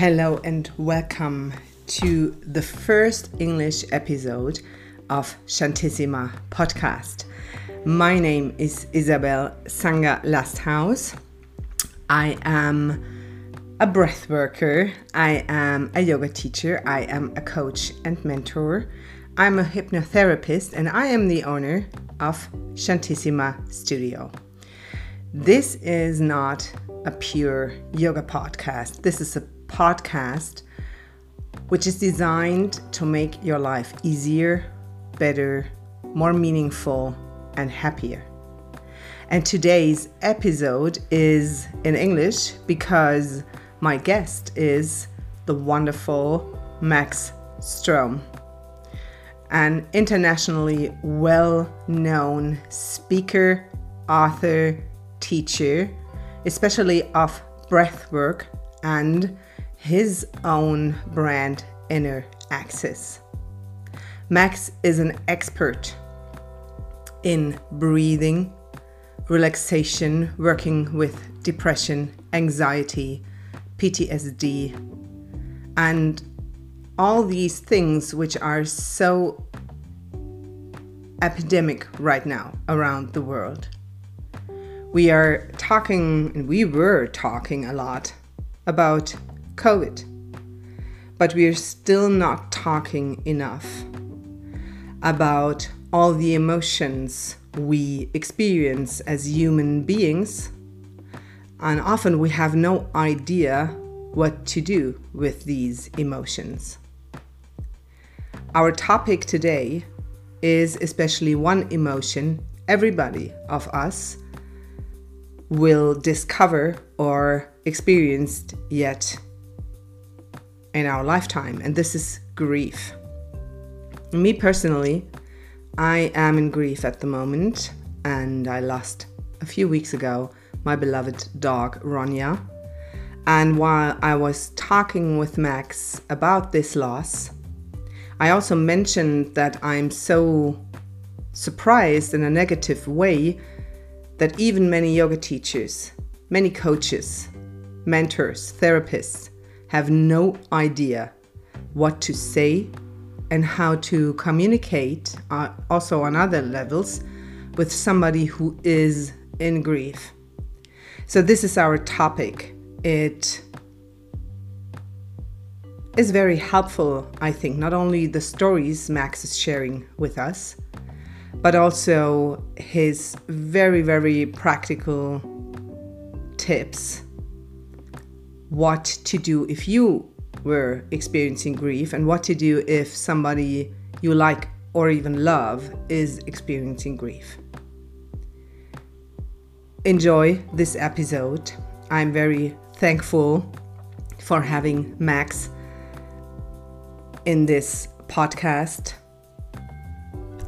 Hello and welcome to the first English episode of Shantissima podcast. My name is Isabel Sanga Lasthaus. I am a breath worker, I am a yoga teacher, I am a coach and mentor, I'm a hypnotherapist, and I am the owner of Shantissima Studio. This is not a pure yoga podcast. This is a podcast which is designed to make your life easier, better, more meaningful, and happier. And today's episode is in English because my guest is the wonderful Max Strom, an internationally well known speaker, author, teacher, especially of breathwork and his own brand Inner Axis. Max is an expert in breathing, relaxation, working with depression, anxiety, PTSD, and all these things which are so epidemic right now around the world. We are talking, and we were talking a lot about COVID, but we are still not talking enough about all the emotions we experience as human beings, and often we have no idea what to do with these emotions. Our topic today is especially one emotion everybody of us will discover or experienced yet in our lifetime, and this is grief. Me personally, I am in grief at the moment, and I lost a few weeks ago my beloved dog Ronja. And while I was talking with Max about this loss, I also mentioned that I'm so surprised in a negative way that even many yoga teachers, many coaches, mentors, therapists have no idea what to say and how to communicate, uh, also on other levels, with somebody who is in grief. So, this is our topic. It is very helpful, I think, not only the stories Max is sharing with us, but also his very, very practical tips what to do if you were experiencing grief and what to do if somebody you like or even love is experiencing grief. Enjoy this episode. I'm very thankful for having Max in this podcast.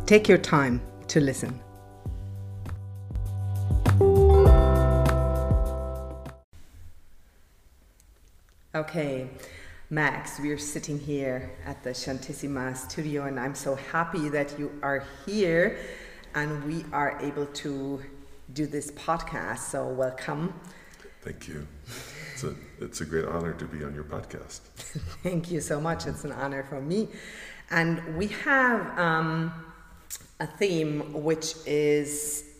Take your time to listen. Okay, Max, we're sitting here at the Shantissima studio, and I'm so happy that you are here and we are able to do this podcast. So, welcome. Thank you. It's a, it's a great honor to be on your podcast. Thank you so much. It's an honor for me. And we have um, a theme which is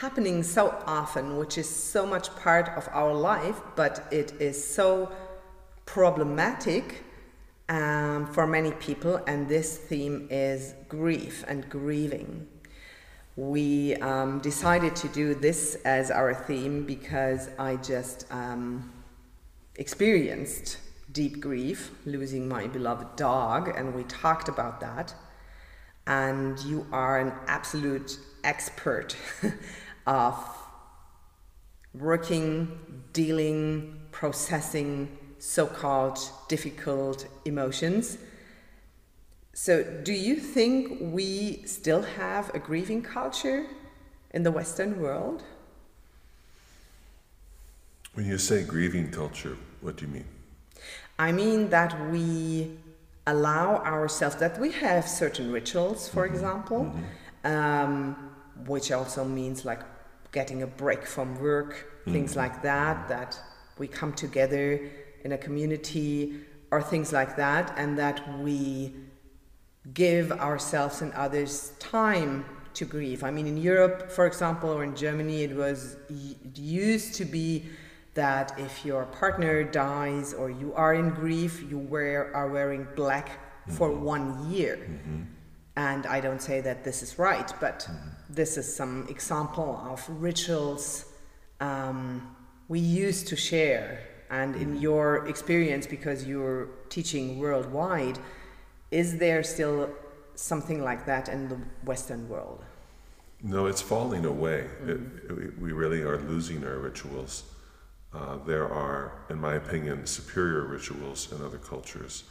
happening so often, which is so much part of our life, but it is so problematic um, for many people, and this theme is grief and grieving. We um, decided to do this as our theme because I just um, experienced deep grief, losing my beloved dog, and we talked about that. And you are an absolute expert of working, dealing, processing so called difficult emotions. So, do you think we still have a grieving culture in the Western world? When you say grieving culture, what do you mean? I mean that we allow ourselves, that we have certain rituals, for mm-hmm. example, mm-hmm. Um, which also means like getting a break from work, mm. things like that, that we come together in a community or things like that, and that we give ourselves and others time to grieve. I mean, in Europe, for example, or in Germany, it was it used to be that if your partner dies or you are in grief, you wear are wearing black for Mm-hmm. one year. And I don't say that this is right, but Mm-hmm. This is some example of rituals um, we used to share. And in your experience, because you're teaching worldwide, is there still something like that in the Western world? No, it's falling away. It, it- we really are losing our rituals. Uh, there are, in my opinion, superior rituals in other cultures.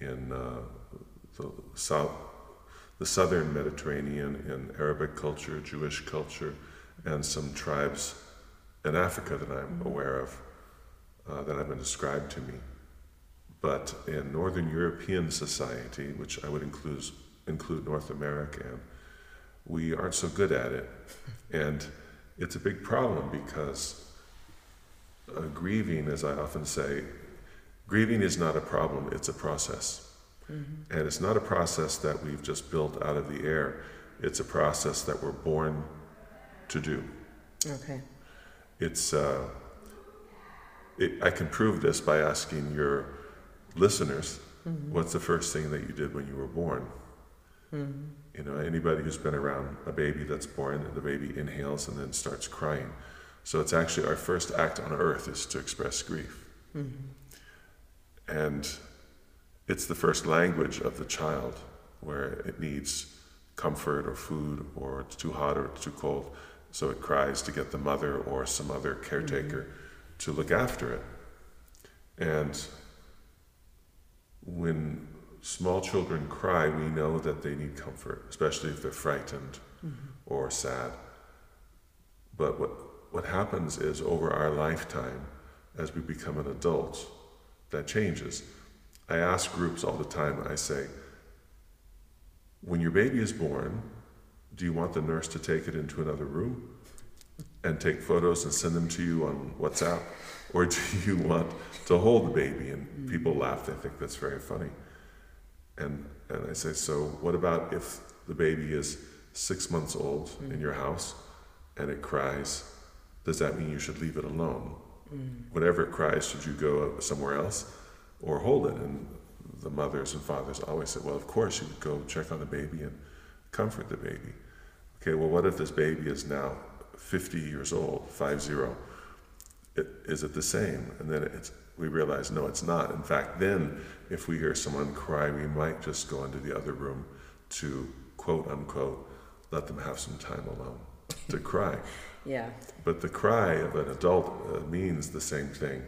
In uh, the south, the southern Mediterranean, in Arabic culture, Jewish culture, and some tribes in Africa that I'm aware of uh, that have been described to me. But in Northern European society, which I would include include North America in, we aren't so good at it. And it's a big problem because uh, grieving, as I often say, grieving is not a problem, it's a process. Mm-hmm. And it's not a process that we've just built out of the air, it's a process that we're born to do. Okay. It's, uh, it, I can prove this by asking your listeners mm-hmm. what's the first thing that you did when you were born? Mm-hmm. You know, anybody who's been around a baby that's born, the baby inhales and then starts crying. So it's actually our first act on earth is to express grief. And it's the first language of the child where it needs comfort or food or it's too hot or it's too cold. So it cries to get the mother or some other caretaker mm-hmm. to look after it. And when small children cry, we know that they need comfort, especially if they're frightened mm-hmm. or sad. But what, what happens is over our lifetime, as we become an adult, that changes. I ask groups all the time, I say, when your baby is born, do you want the nurse to take it into another room and take photos and send them to you on WhatsApp? Or do you want to hold the baby? And people laugh, they think that's very funny. And, and I say, so what about if the baby is six months old in your house and it cries? Does that mean you should leave it alone? Mm. Whenever it cries, should you go somewhere else or hold it? And the mothers and fathers always said, well, of course, you would go check on the baby and comfort the baby. Okay, well, what if this baby is now 50 years old, five zero? It, is it the same? And then it's, we realize, no, it's not. In fact, then if we hear someone cry, we might just go into the other room to quote unquote let them have some time alone to cry. Yeah. But the cry of an adult uh, means the same thing.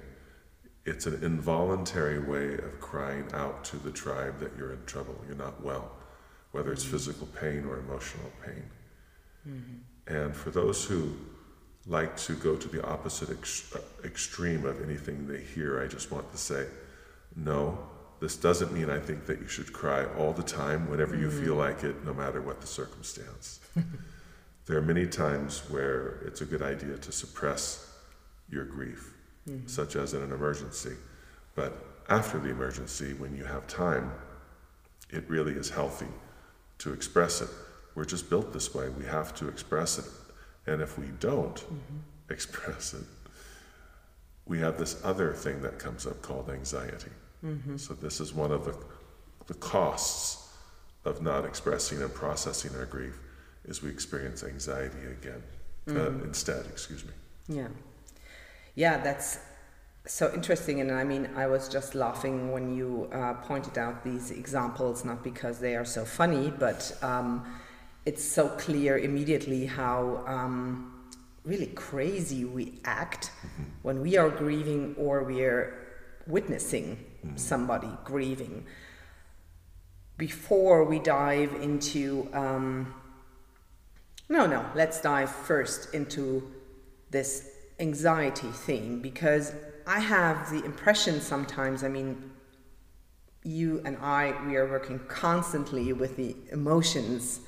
It's an involuntary way of crying out to the tribe that you're in trouble, you're not well, whether it's mm. physical pain or emotional pain. Mm-hmm. And for those who like to go to the opposite ex- uh, extreme of anything they hear, I just want to say, no, this doesn't mean I think that you should cry all the time whenever you feel mm. like it, no matter what the circumstance. there are many times where it's a good idea to suppress your grief, such as in an emergency. But after the emergency, when you have time, it really is healthy to express it. We're just built this way. We have to express it. And if we don't mm-hmm. express it, we have this other thing that comes up called anxiety. Mm-hmm. So this is one of the, the costs of not expressing and processing our grief is we experience anxiety again. Uh, mm-hmm. instead, excuse me. Yeah. Yeah, that's so interesting. And I mean, I was just laughing when you uh, pointed out these examples, not because they are so funny, but um, it's so clear immediately how um, really crazy we act when we are grieving or we are witnessing somebody grieving. Before we dive into um, no, no. Let's dive first into this anxiety thing because I have the impression sometimes, I mean, you and I, we are working constantly with the emotions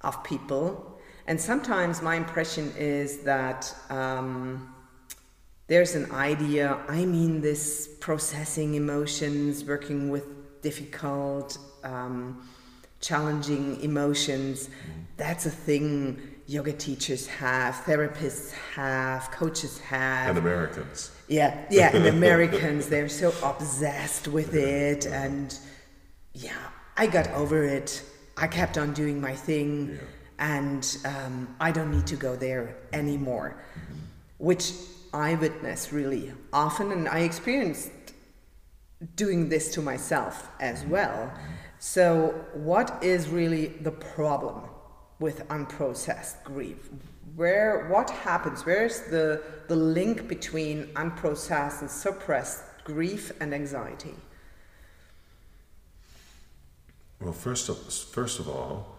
of people. And sometimes my impression is that um, there's an idea. I mean, this processing emotions, working with difficult, um, challenging emotions. That's a thing yoga teachers have, therapists have, coaches have. And Americans. Yeah, yeah, and Americans, they're so obsessed with it. And yeah, I got over it. I kept on doing my thing. Yeah. And um, I don't need to go there anymore, which I witness really often. And I experienced doing this to myself as well. So, what is really the problem with unprocessed grief? Where what happens? Where's the the link between unprocessed and suppressed grief and anxiety? Well, first of, first of all,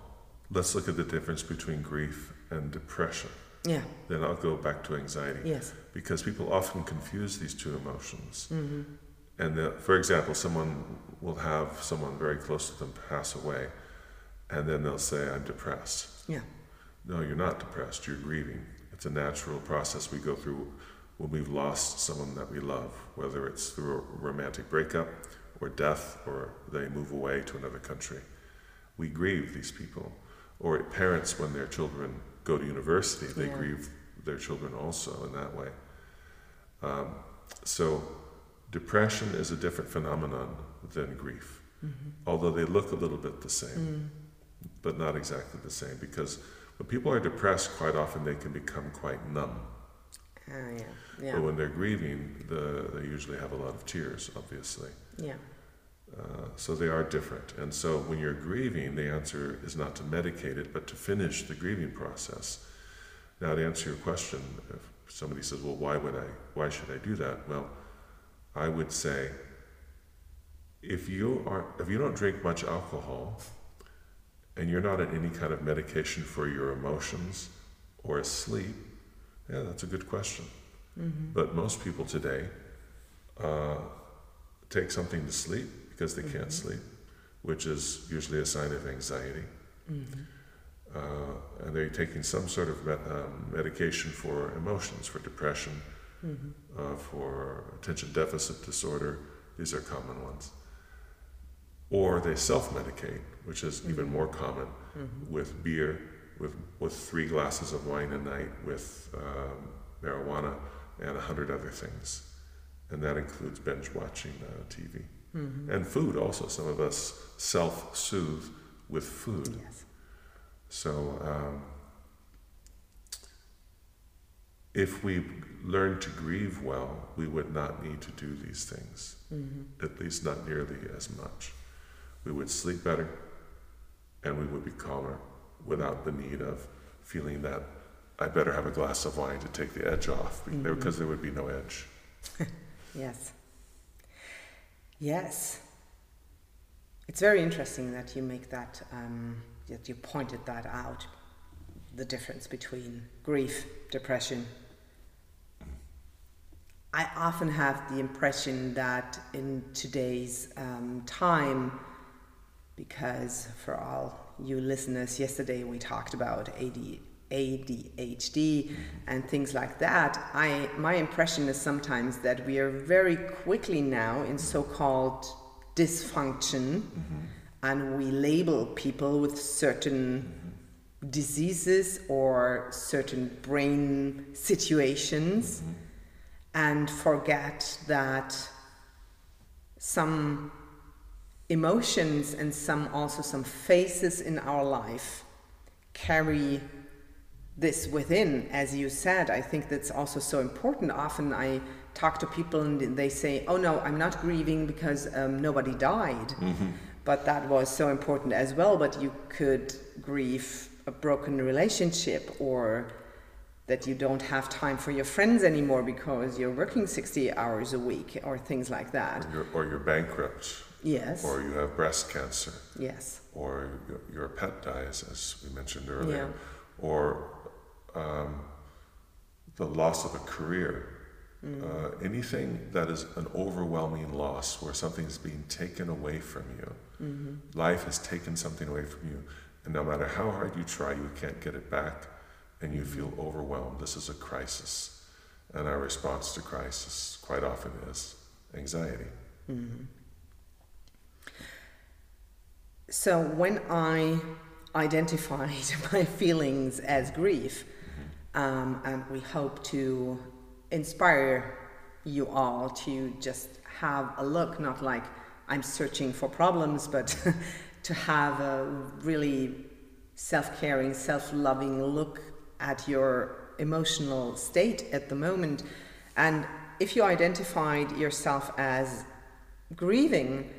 let's look at the difference between grief and depression. Yeah. Then I'll go back to anxiety. Yes. Because people often confuse these two emotions. Mm-hmm. And the, for example, someone will have someone very close to them pass away, and then they'll say, I'm depressed. Yeah. No, you're not depressed, you're grieving. It's a natural process we go through when we've lost someone that we love, whether it's through a romantic breakup or death or they move away to another country. We grieve these people. Or parents, when their children go to university, they Yeah. grieve their children also in that way. Um, so, depression is a different phenomenon than grief, although they look a little bit the same, but not exactly the same. Because when people are depressed, quite often they can become quite numb. Ah, yeah. Yeah. But when they're grieving, the, they usually have a lot of tears, obviously. Yeah. Uh, so they are different. And so when you're grieving, the answer is not to medicate it, but to finish the grieving process. Now, to answer your question, if somebody says, "Well, why would I? Why should I do that?" Well, I would say, if you are, if you don't drink much alcohol, and you're not on any kind of medication for your emotions or sleep, yeah, that's a good question. But most people today uh, take something to sleep because they can't sleep, which is usually a sign of anxiety. Uh, and they're taking some sort of med- um, medication for emotions, for depression, uh, for attention deficit disorder. These are common ones. Or they self medicate, which is even more common with beer, with, with three glasses of wine a night, with um, marijuana, and a hundred other things. And that includes binge watching uh, TV. And food also. Some of us self soothe with food. Yes. So, um, if we learned to grieve well, we would not need to do these things, at least not nearly as much. We would sleep better and we would be calmer without the need of feeling that I better have a glass of wine to take the edge off be- because there would be no edge. Yes. Yes. It's very interesting that you make that, um, that you pointed that out, the difference between grief, depression. I often have the impression that in today's um, time, because for all you listeners, yesterday we talked about AD, ADHD mm-hmm. and things like that. I my impression is sometimes that we are very quickly now in so-called dysfunction, mm-hmm. and we label people with certain mm-hmm. diseases or certain brain situations, and forget that some emotions and some also some phases in our life carry this within. As you said i think that's also so important. Often i talk to people and they say oh no i'm not grieving because um, nobody died. But that was so important as well but you could grieve a broken relationship or that you don't have time for your friends anymore because you're working 60 hours a week or things like that. Or you're, or you're bankrupt, yes or you have breast cancer. yes or your, pet dies, as we mentioned earlier, Yeah. or um, the loss of a career. Uh, anything that is an overwhelming loss where something is being taken away from you. Life has taken something away from you, and no matter how hard you try, you can't get it back, and you feel overwhelmed. This is a crisis. And our response to crisis quite often is anxiety. So when I identified my feelings as grief, um, and we hope to inspire you all to just have a look, not like I'm searching for problems, but to have a really self caring, self loving look at your emotional state at the moment. And if you identified yourself as grieving,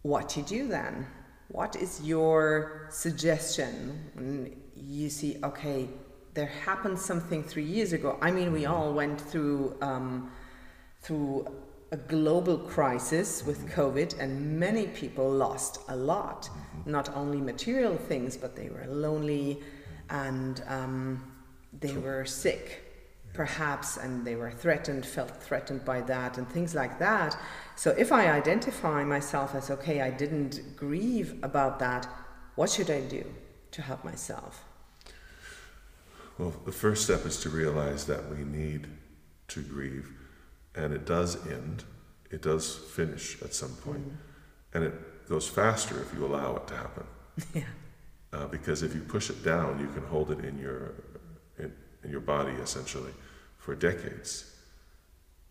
what do you do then? What is your suggestion when you see, okay, there happened something three years ago? I mean, we all went through um, through a global crisis with COVID, and many people lost a lot. Not only material things, but they were lonely and um, they were sick, perhaps, and they were threatened, felt threatened by that, and things like that. So if I identify myself as okay, I didn't grieve about that, what should I do to help myself? Well, the first step is to realize that we need to grieve, and it does end. It does finish at some point. and it goes faster if you allow it to happen. yeah. Uh, because if you push it down, you can hold it in your in, in your body essentially for decades.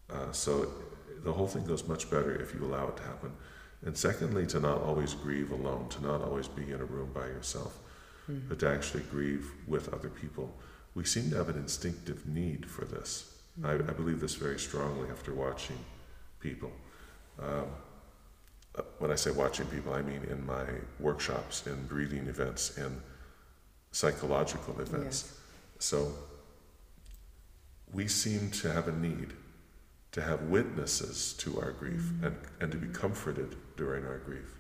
Uh, so the whole thing goes much better if you allow it to happen. And secondly, to not always grieve alone, to not always be in a room by yourself, but to actually grieve with other people. We seem to have an instinctive need for this. I, I believe this very strongly after watching people. Um, uh, when I say watching people, I mean in my workshops, in breathing events, in psychological events. So we seem to have a need to have witnesses to our grief mm-hmm. and, and to be comforted during our grief.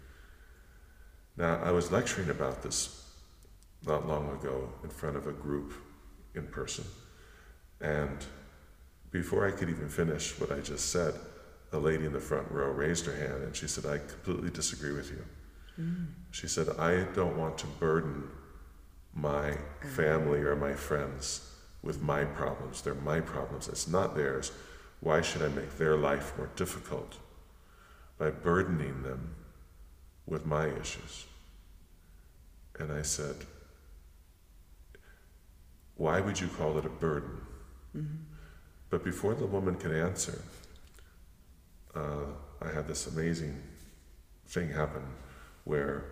Now, I was lecturing about this not long ago in front of a group in person, and before I could even finish what I just said, a lady in the front row raised her hand and she said, I completely disagree with you. Mm. She said, I don't want to burden my uh-huh. family or my friends with my problems. They're my problems, it's not theirs. Why should I make their life more difficult by burdening them with my issues? And I said, Why would you call it a burden? But before the woman could answer, uh, I had this amazing thing happen where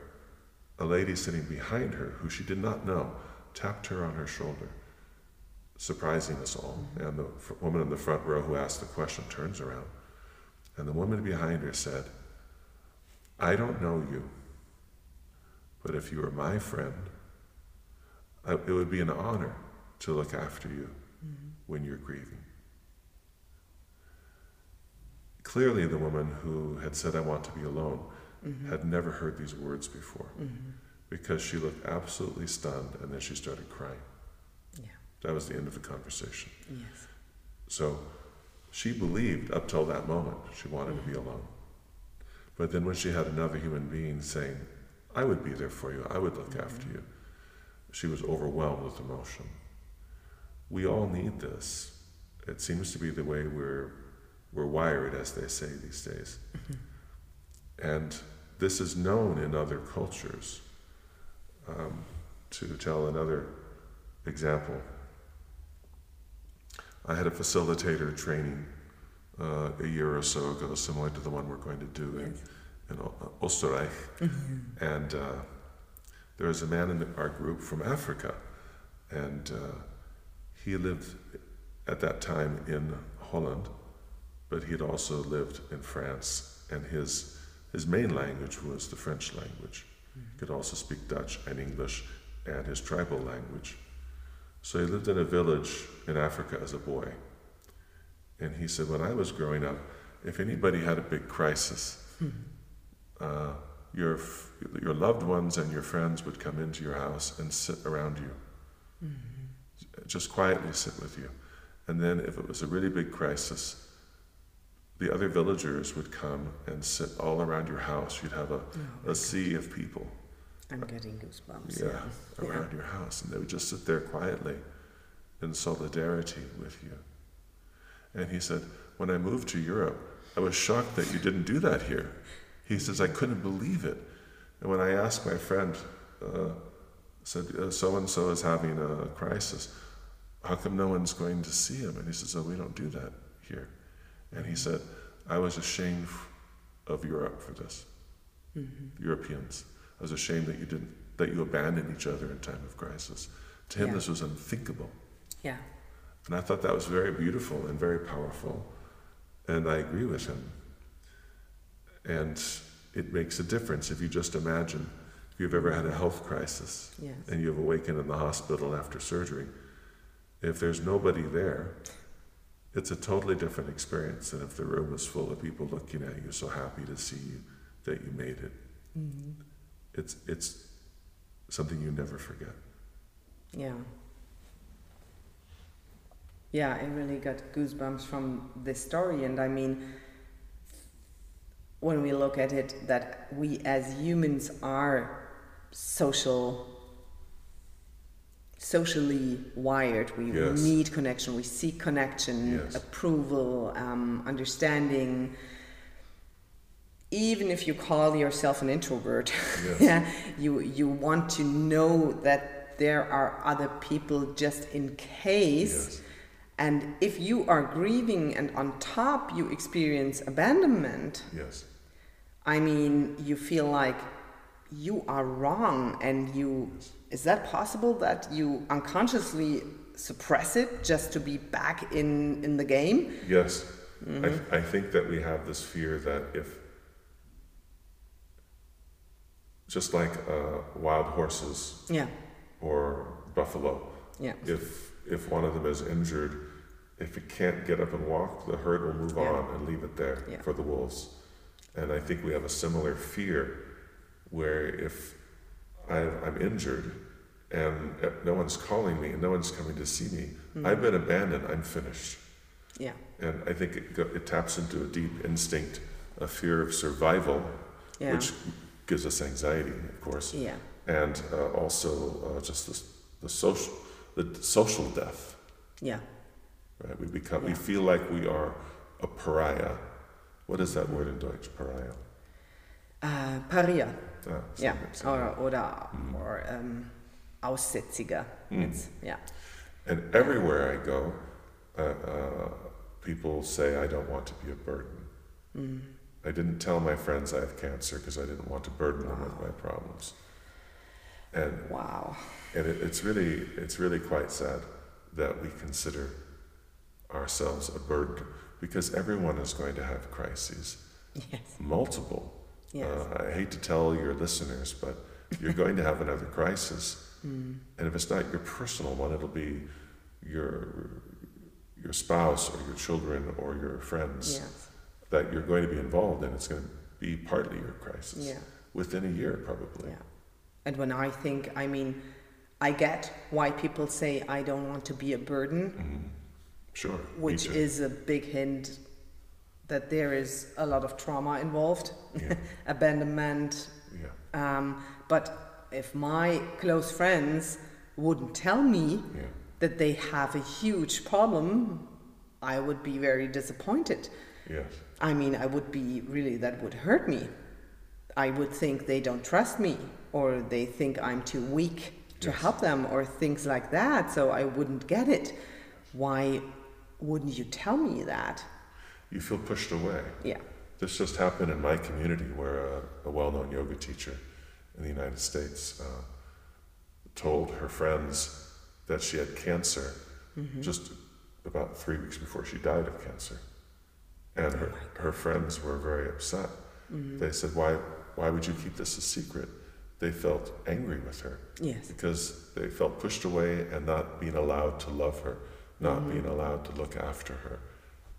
a lady sitting behind her, who she did not know, tapped her on her shoulder, surprising us all. And the woman in the front row who asked the question turns around, and the woman behind her said, I don't know you, but if you were my friend, I, it would be an honor to look after you mm-hmm. when you're grieving. Clearly, the woman who had said, I want to be alone, mm-hmm. had never heard these words before mm-hmm. because she looked absolutely stunned and then she started crying. That was the end of the conversation. Yes. So she believed up till that moment she wanted to be alone. But then when she had another human being saying, I would be there for you, I would look after you, she was overwhelmed with emotion. We all need this. It seems to be the way we're, we're wired, as they say these days. And this is known in other cultures. Um, to tell another example, I had a facilitator training uh, a year or so ago, similar to the one we're going to do in, in Österreich. And uh, there was a man in our group from Africa, and uh, he lived at that time in Holland, but he had also lived in France, and his his main language was the French language. He could also speak Dutch and English and his tribal language. So he lived in a village in Africa as a boy. And he said, when I was growing up, if anybody had a big crisis, uh, your, your loved ones and your friends would come into your house and sit around you. Just quietly sit with you. And then if it was a really big crisis, the other villagers would come and sit all around your house. You'd have a, a sea of people I'm getting goosebumps. yeah, around your house, and they would just sit there quietly in solidarity with you. And he said, When I moved to Europe, I was shocked that you didn't do that here. He says, I couldn't believe it. And when I asked my friend, uh, said, so and so is having a crisis, how come no one's going to see him? And he says, Oh, we don't do that here. And he said, I was ashamed of Europe for this. Mm-hmm. Europeans. I was ashamed that you didn't that you abandoned each other in time of crisis. To him, yeah. this was unthinkable. Yeah. And I thought that was very beautiful and very powerful. And I agree with him. And it makes a difference if you just imagine if you've ever had a health crisis yes. and you've awakened in the hospital after surgery. If there's nobody there, it's a totally different experience than if the room is full of people looking at you, so happy to see you that you made it. Mm-hmm. It's it's something you never forget. Yeah. Yeah, I really got goosebumps from this story, and I mean, when we look at it, that we as humans are social socially wired. We yes. need connection. We seek connection, yes. approval, um, understanding. Even if you call yourself an introvert, yes. yeah, you you want to know that there are other people just in case. Yes. And if you are grieving and on top you experience abandonment, yes. I mean, you feel like you are wrong and you is that possible that you unconsciously suppress it just to be back in in the game yes mm-hmm. I, I think that we have this fear that if just like uh, wild horses yeah or buffalo yeah if if one of them is injured if it can't get up and walk the herd will move yeah. on and leave it there yeah. for the wolves and i think we have a similar fear where if i am injured and no one's calling me and no one's coming to see me, mm-hmm. I've been abandoned, I'm finished. Yeah. And I think it, it taps into a deep instinct, a fear of survival, yeah. which gives us anxiety, of course. Yeah. And uh, also uh, just the, the social the social death. Yeah. Right. We become yeah. we feel like we are a pariah. What is that word in Deutsch? Pariah. Uh, Paria. Ah, yeah. Or oder mm. or um, Aussätziger. Mm. yeah. And everywhere I go, uh, uh, people say I don't want to be a burden. Mm. I didn't tell my friends I have cancer because I didn't want to burden wow. them with my problems. And wow. And it, it's really it's really quite sad that we consider ourselves a burden because everyone is going to have crises. Yes. Multiple. Yes. Uh, I hate to tell your listeners, but you're going to have another crisis. Mm. And if it's not your personal one, it'll be your your spouse or your children or your friends yes. That you're going to be involved in. It's going to be partly your crisis yeah. within a year, probably. Yeah. And when I think, I mean, I get why people say I don't want to be a burden. Mm. Sure. Which is a big hint that there is a lot of trauma involved, yeah. abandonment. Yeah. Um, but if my close friends wouldn't tell me yeah. that they have a huge problem, I would be very disappointed. Yes. I mean, I would be really, that would hurt me. I would think they don't trust me or they think I'm too weak to yes. help them or things like that, so I wouldn't get it. Why wouldn't you tell me that? You feel pushed away. Yeah. This just happened in my community where a, a well known yoga teacher in the United States uh, told her friends that she had cancer mm-hmm. just about three weeks before she died of cancer. And her, her friends were very upset. Mm-hmm. They said, why, why would you keep this a secret? They felt angry with her. Yes. Because they felt pushed away and not being allowed to love her, not mm-hmm. being allowed to look after her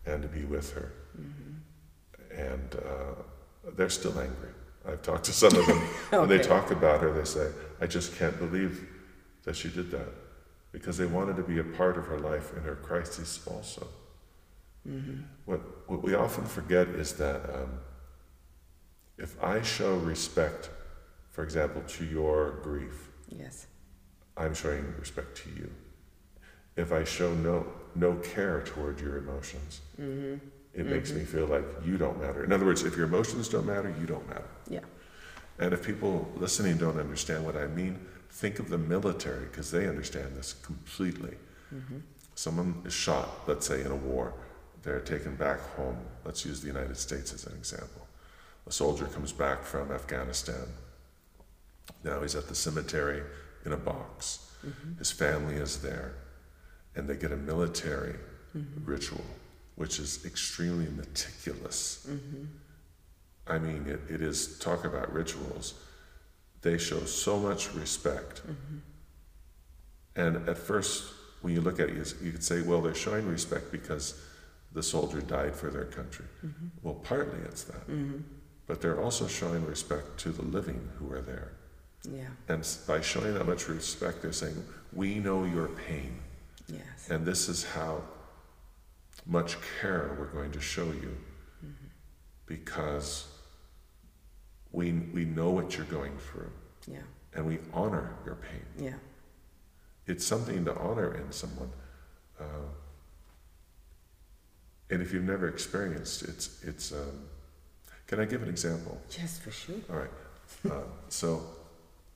and to be with her. Mm-hmm. And uh, they're still angry. I've talked to some of them. okay. When they talk about her, they say, I just can't believe that she did that. Because they wanted to be a part of her life in her crisis also. Mm-hmm. What, what we often forget is that um, if I show respect, for example, to your grief, yes, I'm showing respect to you. If I show no no care toward your emotions, it makes me feel like you don't matter. In other words, if your emotions don't matter, you don't matter. Yeah. And if people listening don't understand what I mean, think of the military because they understand this completely. Someone is shot, let's say in a war, they're taken back home. Let's use the United States as an example. A soldier comes back from Afghanistan. Now he's at the cemetery in a box. Mm-hmm. His family is there, and they get a military mm-hmm. ritual, which is extremely meticulous. Mm-hmm. I mean, it, it is talk about rituals. They show so much respect. And at first, when you look at it, you, you could say, well, they're showing respect because the soldier died for their country. Mm-hmm. Well, partly it's that. Mm-hmm. But they're also showing respect to the living who are there. Yeah. And by showing that much respect, they're saying, we know your pain. Yes. And this is how much care we're going to show you mm-hmm. because we, we know what you're going through Yeah. and we honor your pain. Yeah. It's something to honor in someone. Uh, and if you've never experienced it's it's um, can I give an example? Yes, for sure. All right. Uh, so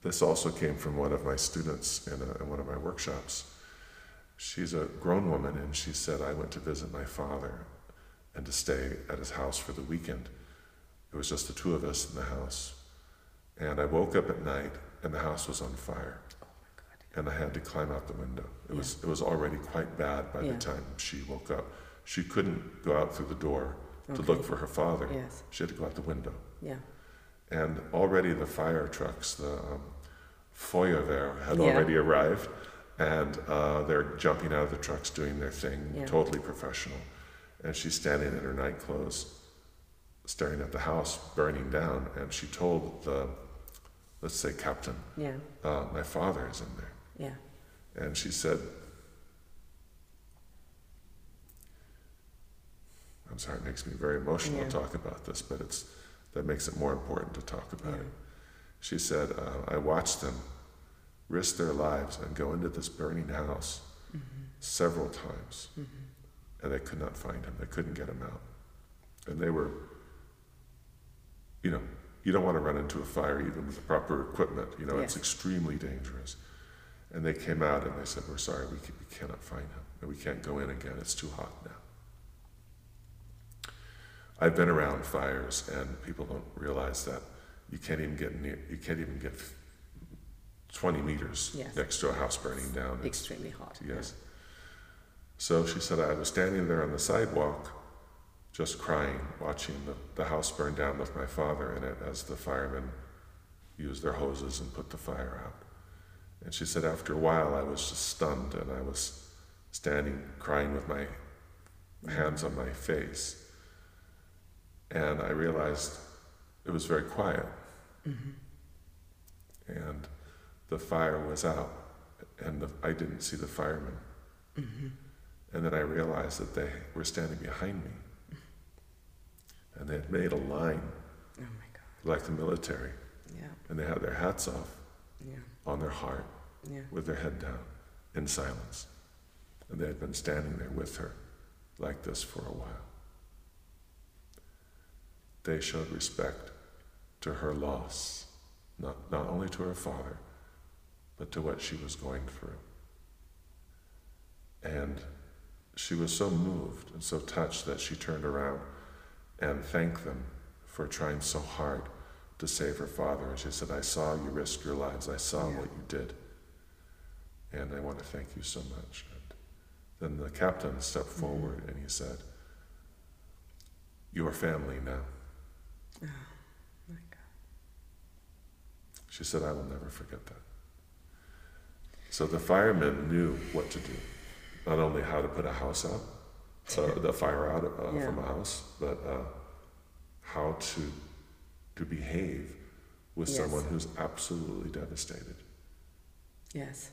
this also came from one of my students in, a, in one of my workshops. She's a grown woman, and she said, I went to visit my father and to stay at his house for the weekend. It was just the two of us in the house. And I woke up at night, and the house was on fire. Oh my And I had to climb out the window. It, was, it was already quite bad by Yeah. the time she woke up. She couldn't go out through the door to look for her father. Yes. She had to go out the window. Yeah. And already the fire trucks, the um, Feuerwehr, had Yeah. already arrived, and uh, they're jumping out of the trucks doing their thing, Yeah. totally professional. And she's standing in her night clothes, staring at the house burning down, and she told the, let's say, captain, Yeah. uh, "My father is in there." Yeah. And she said, I'm sorry, it makes me very emotional Yeah. to talk about this, but it's that makes it more important to talk about Yeah. it. She said, uh, I watched them risk their lives and go into this burning house several times, and they could not find him. They couldn't get him out. And they were, you know, you don't want to run into a fire even with the proper equipment. You know, it's extremely dangerous. And they came out and they said, We're sorry, we, ca- we cannot find him. And we can't go in again. It's too hot now. I've been around fires, and people don't realize that you can't even get near, you can't even get 20 meters Yes. next to a house burning down. It's- Extremely hot. Yes. So she said, I was standing there on the sidewalk, just crying, watching the, the house burn down with my father in it as the firemen used their hoses and put the fire out. And she said, after a while, I was just stunned and I was standing crying with my hands on my face. And I realized it was very quiet. Mm-hmm. And the fire was out, and the, I didn't see the firemen. Mm-hmm. And then I realized that they were standing behind me. Mm-hmm. And they had made a line Oh my God. like the military, Yeah. and they had their hats off Yeah. on their heart Yeah. with their head down in silence. And they had been standing there with her like this for a while. They showed respect to her loss, not, not only to her father, but to what she was going through. And she was so moved and so touched that she turned around and thanked them for trying so hard to save her father. And she said, I saw you risk your lives. I saw Yeah. what you did. And I want to thank you so much. And then the captain stepped forward and he said, Your family now. Oh my God. She said, I will never forget that. So the firemen knew what to do. Not only how to put a house out, uh, the fire out uh, Yeah. from a house, but uh, how to, to behave with Yes. someone who's absolutely devastated. Yes.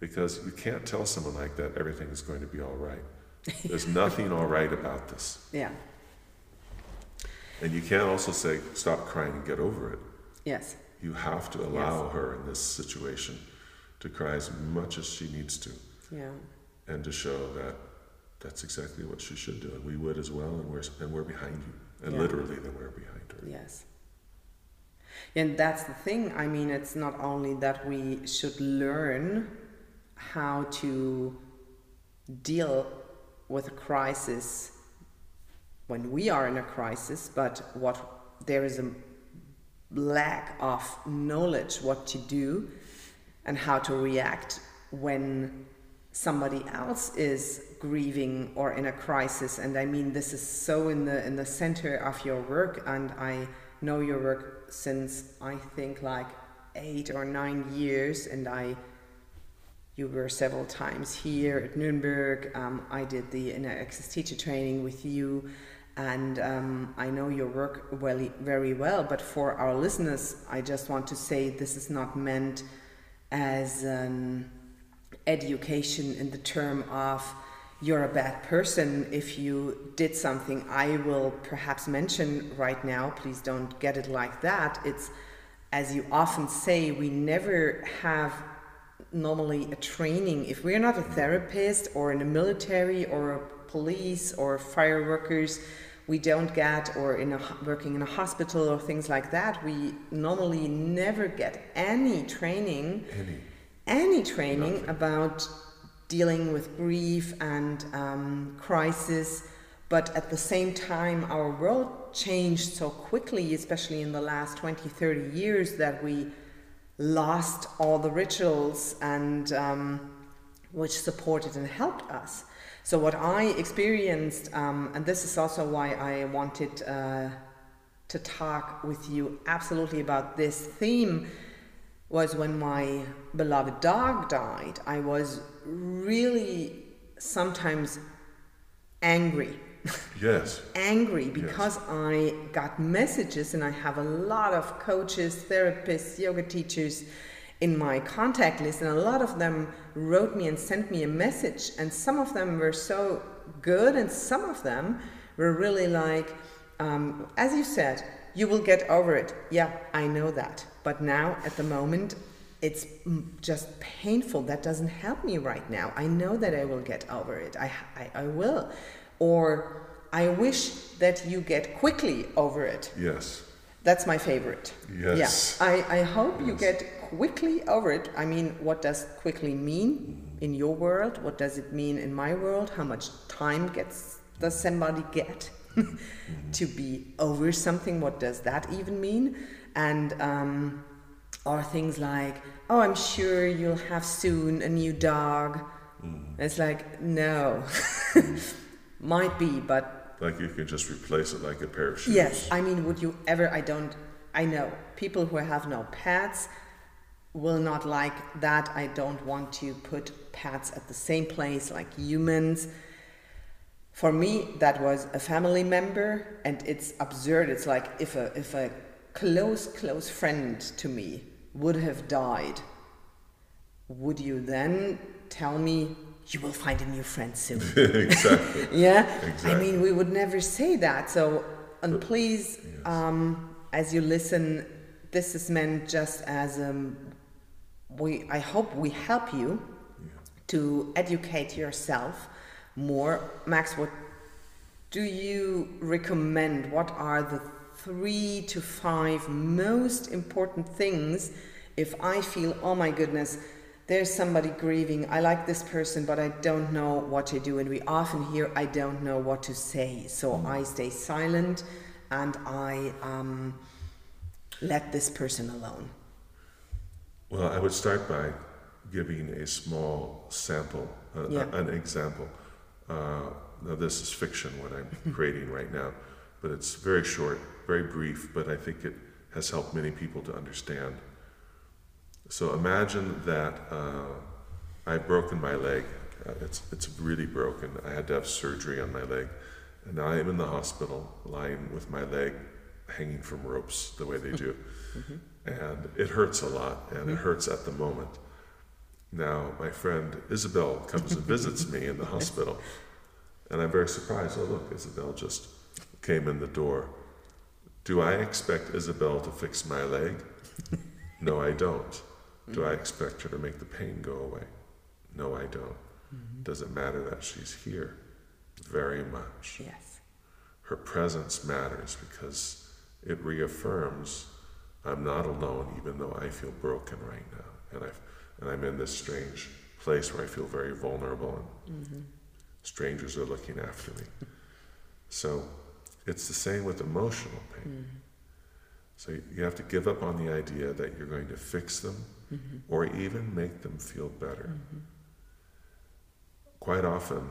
Because you can't tell someone like that everything is going to be all right. There's nothing all right about this. Yeah. And you can't also say, stop crying and get over it. Yes. You have to allow her in this situation to cry as much as she needs to. Yeah. and to show that that's exactly what she should do, and we would as well, and we're and we're behind you, and Yeah. literally, then we're behind her. Yes. And that's the thing. I mean, it's not only that we should learn how to deal with a crisis when we are in a crisis, but what there is a lack of knowledge what to do and how to react when somebody else is grieving or in a crisis and i mean this is so in the in the center of your work and i know your work since i think like 8 or 9 years and i you were several times here at Nuremberg. Um, I did the Inner Axis teacher training with you, and um, I know your work well, very well. But for our listeners, I just want to say this is not meant as an education in the term of you're a bad person if you did something I will perhaps mention right now. Please don't get it like that. It's as you often say, we never have normally a training if we're not a therapist or in the military or police or fire workers we don't get or in a working in a hospital or things like that we normally never get any training. Any. any training about dealing with grief and um, crisis. But at the same time our world changed so quickly especially in the last 20 30 years that we lost all the rituals and um, which supported and helped us so what i experienced um, and this is also why i wanted uh, to talk with you absolutely about this theme was when my beloved dog died. I was really sometimes angry. Yes. angry because I got messages and I have a lot of coaches, therapists, yoga teachers in my contact list and a lot of them wrote me and sent me a message and some of them were so good and some of them were really like um, as you said you will get over it. Yeah i know that. But now at the moment it's just painful. That doesn't help me right now. I know that i will get over it. I, I, I will. Or i wish that you get quickly over it. Yes. That's my favorite. Yes. Yeah. I, I hope you get quickly over it. I mean, what does quickly mean in your world? What does it mean in my world? How much time gets does somebody get to be over something? What does that even mean? And um, or things like, oh, I'm sure you'll have soon a new dog. It's like, no, might be, but Like you can just replace it like a pair of shoes. Yes, I mean, would you ever? I don't. I know people who have no pets will not like that. I don't want to put pets at the same place like humans. For me, that was a family member, and it's absurd. It's like if a if a close close friend to me would have died, would you then tell me you will find a new friend soon? exactly. yeah Exactly. i mean we would never say that so and please um, as you listen this is meant just as um, we i hope we help you to educate yourself more max what do you recommend what are the three to five most important things if i feel oh my goodness there's somebody grieving i like this person but i don't know what to do and we often hear i don't know what to say so i stay silent and i um, let this person alone Well, I would start by giving a small sample, a, Yeah. an example. Uh, now, this is fiction, what I'm creating right now, but it's very short, very brief, but I think it has helped many people to understand. So imagine that uh, I've broken my leg. Uh, it's, it's really broken. I had to have surgery on my leg. And now I am in the hospital, lying with my leg hanging from ropes the way they do. And it hurts a lot, and it hurts at the moment. Now, my friend Isabel comes and visits me in the hospital. And I'm very surprised. Oh, look, Isabel just came in the door. Do I expect Isabel to fix my leg? No, I don't. Do I expect her to make the pain go away? No, I don't. Does it matter that she's here? Very much. Yes. Her presence matters because it reaffirms I'm not alone, even though I feel broken right now, and I and I'm in this strange place where I feel very vulnerable, and mm-hmm. strangers are looking after me. So it's the same with emotional pain. Mm-hmm. So you have to give up on the idea that you're going to fix them mm-hmm. or even make them feel better. Mm-hmm. Quite often,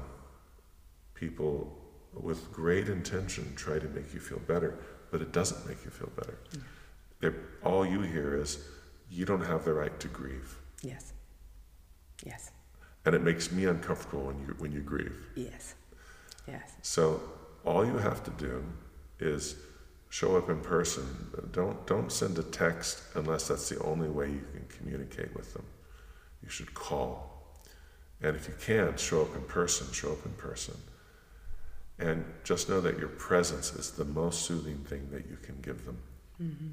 people with great intention try to make you feel better, but it doesn't make you feel better. Yeah. All you hear is, you don't have the right to grieve. Yes. Yes. And it makes me uncomfortable when you when you grieve. Yes. Yes. So all you have to do is show up in person. Don't don't send a text unless that's the only way you can communicate with them. You should call. And if you can't show up in person, show up in person. And just know that your presence is the most soothing thing that you can give them. Mm-hmm.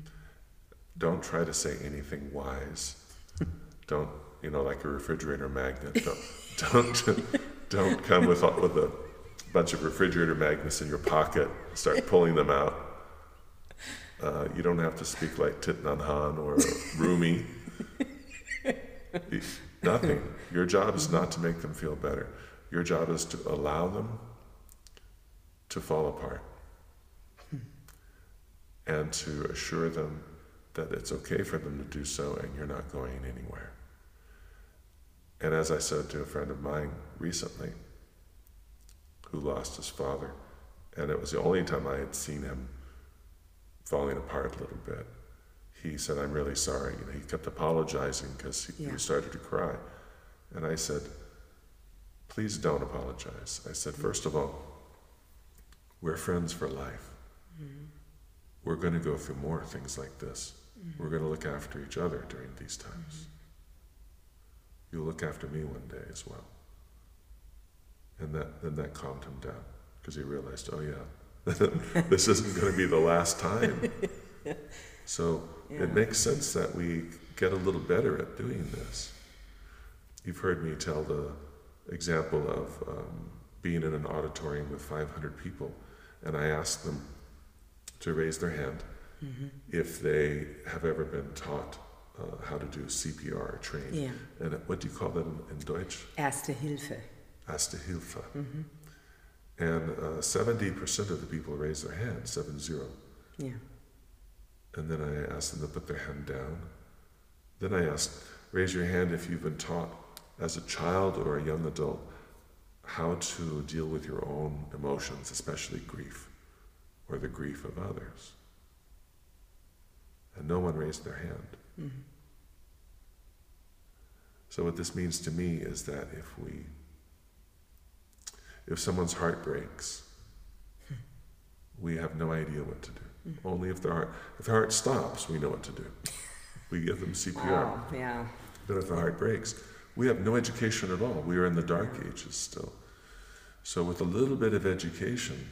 Don't try to say anything wise. don't, you know, like a refrigerator magnet. Don't, don't, don't come with, with a bunch of refrigerator magnets in your pocket, start pulling them out. Uh, you don't have to speak like Thich Nhat Hanh or Rumi. Nothing. Your job is not to make them feel better. Your job is to allow them to fall apart hmm. and to assure them that it's okay for them to do so and you're not going anywhere. And as I said to a friend of mine recently, who lost his father, and it was the only time I had seen him falling apart a little bit. He said, I'm really sorry. You know, he kept apologizing because he, yeah. he, started to cry. And I said, Please don't apologize. I said, First of all, we're friends for life. Mm-hmm. We're going to go through more things like this. Mm-hmm. We're going to look after each other during these times. Mm-hmm. You'll look after me one day as well. And that, then that calmed him down because he realized, oh, yeah, this isn't going to be the last time. So yeah. it makes sense that we get a little better at doing this. You've heard me tell the example of um, being in an auditorium with 500 people, and I ask them to raise their hand mm-hmm. if they have ever been taught uh, how to do CPR trained. Yeah. And what do you call that in, Deutsch? Erste Hilfe. Erste Hilfe. Mm-hmm. And uh, 70% of the people raise their hand, 7 0. Yeah. And then I ask them to put their hand down. Then I ask, raise your hand if you've been taught as a child or a young adult how to deal with your own emotions, especially grief or the grief of others. And no one raised their hand. Mm-hmm. So, what this means to me is that if we if someone's heart breaks, we have no idea what to do. Mm-hmm. Only if the heart if the heart stops, we know what to do. We give them CPR. Yeah. But if the heart breaks, we have no education at all. We are in the dark ages still. So with a little bit of education,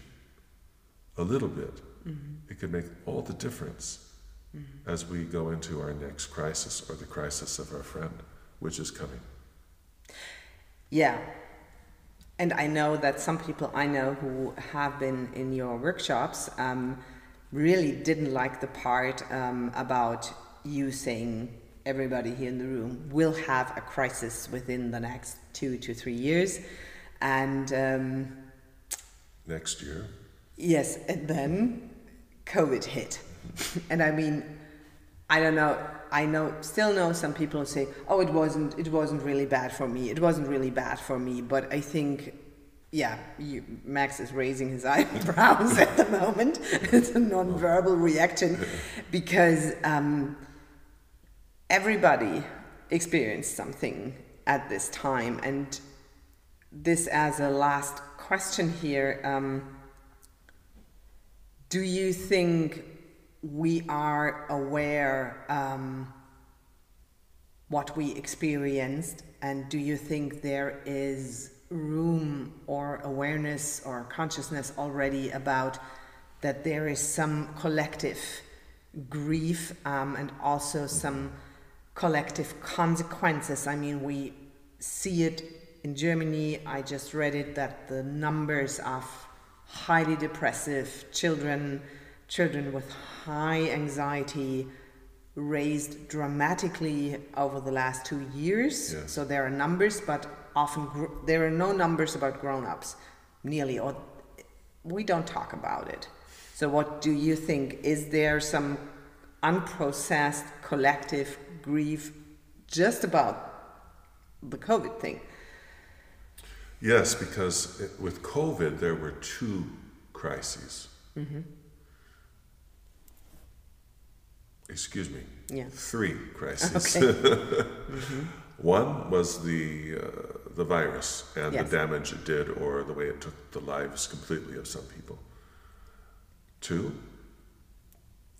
a little bit, mm-hmm. it could make all the difference mm-hmm. as we go into our next crisis or the crisis of our friend, which is coming. Yeah, and I know that some people I know who have been in your workshops um, really didn't like the part um, about you saying everybody here in the room will have a crisis within the next two to three years. And um, next year? Yes, and then COVID hit. and I mean, I don't know. I know, still know some people who say, "Oh, it wasn't. It wasn't really bad for me. It wasn't really bad for me." But I think, yeah, you, Max is raising his eyebrows at the moment. it's a non-verbal reaction because um, everybody experienced something at this time, and this as a last question here. Um, do you think we are aware um, what we experienced and do you think there is room or awareness or consciousness already about that there is some collective grief um, and also some collective consequences. I mean we see it in Germany, I just read it that the numbers of highly depressive children, children with high anxiety, raised dramatically over the last two years. So there are numbers, but often gr- there are no numbers about grown-ups, nearly, or we don't talk about it. So what do you think? Is there some unprocessed collective grief just about the COVID thing? Yes, because it, with COVID, there were two crises. Excuse me. Yeah. Three crises. Okay. One was the uh, the virus and Yes. the damage it did, or the way it took the lives completely of some people. Two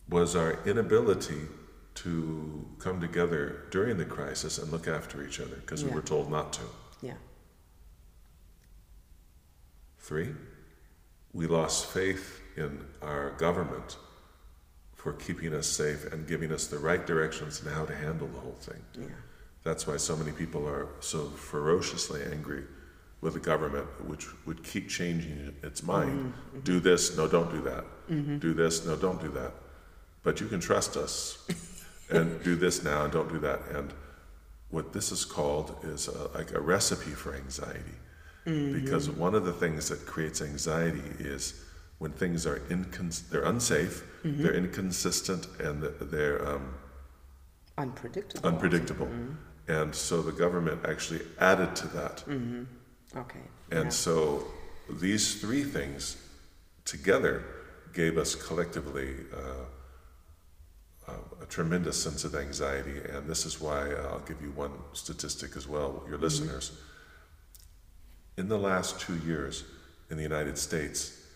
was our inability to come together during the crisis and look after each other because we were told not to. Yeah. Three, we lost faith in our government for keeping us safe and giving us the right directions and how to handle the whole thing. Yeah. That's why so many people are so ferociously angry with the government, which would keep changing its mind. Mm-hmm, mm-hmm. Do this, no, don't do that. Mm-hmm. Do this, no, don't do that. But you can trust us, and do this now, and don't do that. And what this is called is a, like a recipe for anxiety, because one of the things that creates anxiety is when things are incons- they're unsafe, they're inconsistent, and they're um, Unpredictable. unpredictable. And so the government actually added to that. Mm-hmm. Okay. And yeah. so these three things together gave us collectively uh, a, a tremendous sense of anxiety. And this is why uh, I'll give you one statistic as well, your mm-hmm. listeners. In the last two years in the United States,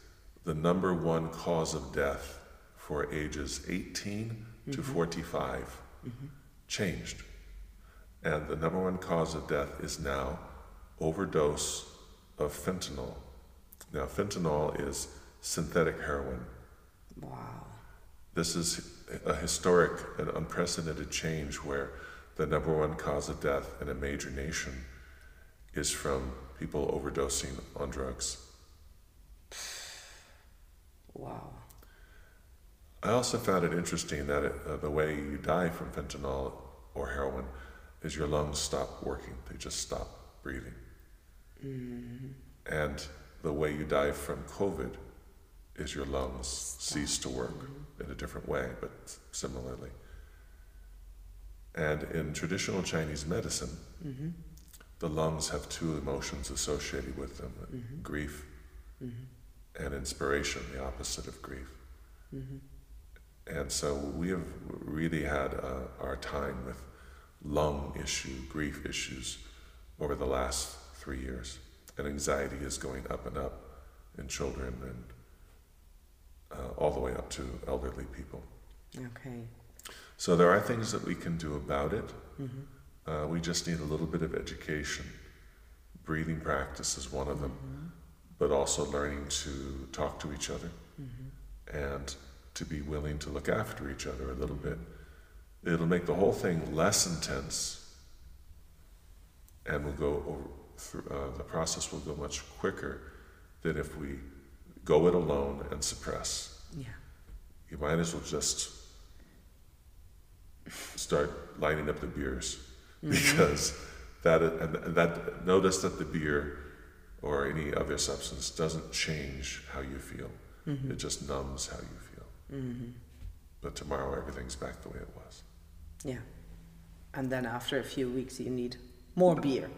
the number one cause of death for ages 18 to mm-hmm. 45 changed. And the number one cause of death is now overdose of fentanyl. Now, fentanyl is synthetic heroin. Wow. This is a historic and unprecedented change where the number one cause of death in a major nation is from people overdosing on drugs. Wow. I also found it interesting that it, uh, the way you die from fentanyl or heroin is your lungs stop working, they just stop breathing. Mm-hmm. And the way you die from COVID is your lungs cease to work mm-hmm. in a different way, but similarly. And in traditional Chinese medicine, mm-hmm. the lungs have two emotions associated with them grief and inspiration, the opposite of grief. And so we have really had uh, our time with lung issue, grief issues over the last three years. And anxiety is going up and up in children and uh, all the way up to elderly people. Okay. So there are things that we can do about it. Uh, we just need a little bit of education. Breathing practice is one of them, but also learning to talk to each other and to be willing to look after each other a little bit. It'll make the whole thing less intense, and we'll go over through, uh, the process will go much quicker than if we go it alone and suppress. Yeah. You might as well just start lining up the beers mm-hmm. because that and that notice that the beer or any other substance doesn't change how you feel. Mm-hmm. It just numbs how you feel. Mm-hmm. But tomorrow everything's back the way it was. Yeah. And then after a few weeks, you need more beer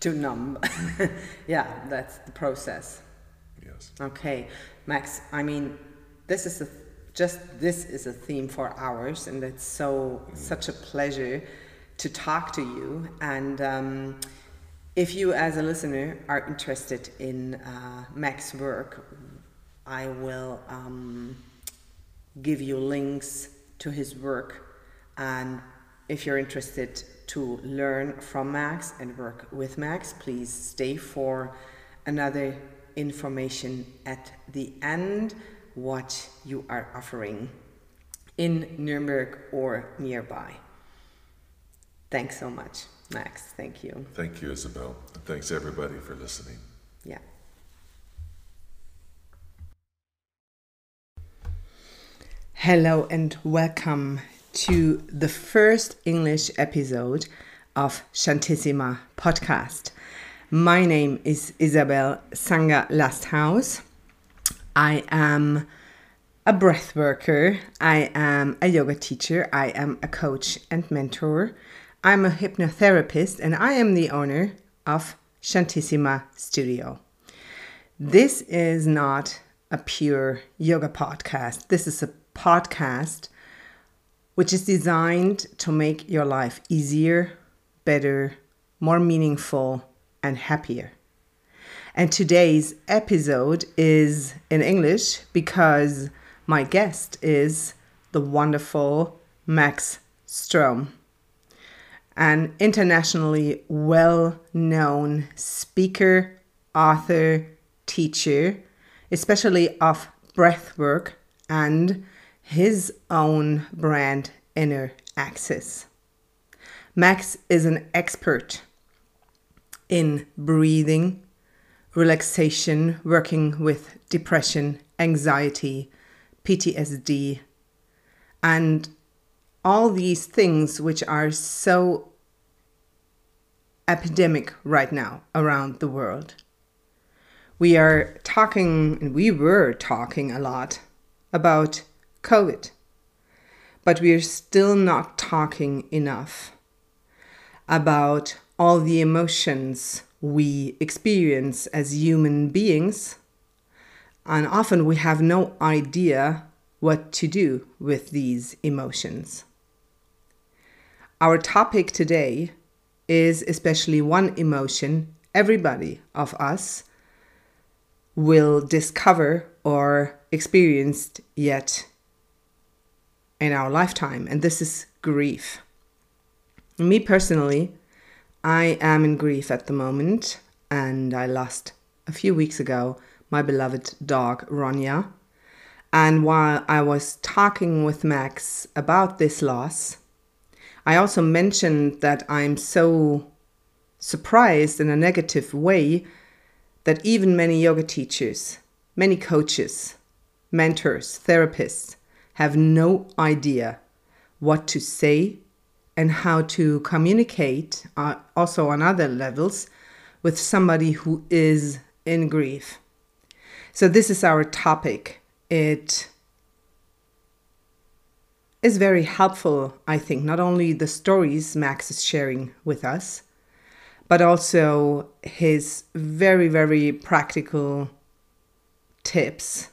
to numb. yeah, that's the process. Yes. Okay, Max. I mean, this is a just this is a theme for hours, and it's so such a pleasure to talk to you. And um, if you, as a listener, are interested in uh, Max's work, I will um, give you links to his work. And if you're interested to learn from Max and work with Max, please stay for another information at the end what you are offering in Nuremberg or nearby. Thanks so much. Max, thank you. Thank you, Isabel. And thanks everybody for listening. Yeah. Hello and welcome to the first English episode of Shantissima podcast. My name is Isabel Sanga Lasthouse. I am a breath worker, I am a yoga teacher, I am a coach and mentor, I'm a hypnotherapist, and I am the owner of Shantissima Studio. This is not a pure yoga podcast. This is a podcast which is designed to make your life easier, better, more meaningful, and happier. And today's episode is in English because my guest is the wonderful Max Strom, an internationally well known speaker, author, teacher, especially of breathwork and his own brand, Inner Axis. Max is an expert in breathing, relaxation, working with depression, anxiety, PTSD, and all these things which are so epidemic right now around the world. We are talking, and we were talking a lot about COVID, but we are still not talking enough about all the emotions we experience as human beings, and often we have no idea what to do with these emotions. Our topic today is especially one emotion everybody of us will discover or experienced yet in our lifetime, and this is grief. Me personally, I am in grief at the moment, and I lost a few weeks ago my beloved dog Ronja. And while I was talking with Max about this loss, I also mentioned that I'm so surprised in a negative way that even many yoga teachers, many coaches, mentors, therapists have no idea what to say and how to communicate, uh, also on other levels, with somebody who is in grief. So, this is our topic. It is very helpful, I think, not only the stories Max is sharing with us, but also his very, very practical tips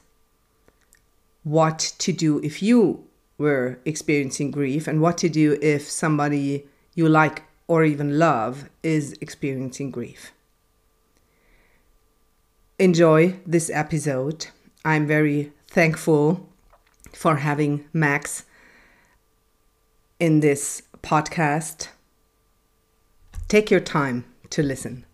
what to do if you were experiencing grief and what to do if somebody you like or even love is experiencing grief. Enjoy this episode. I'm very thankful for having Max in this podcast. Take your time to listen.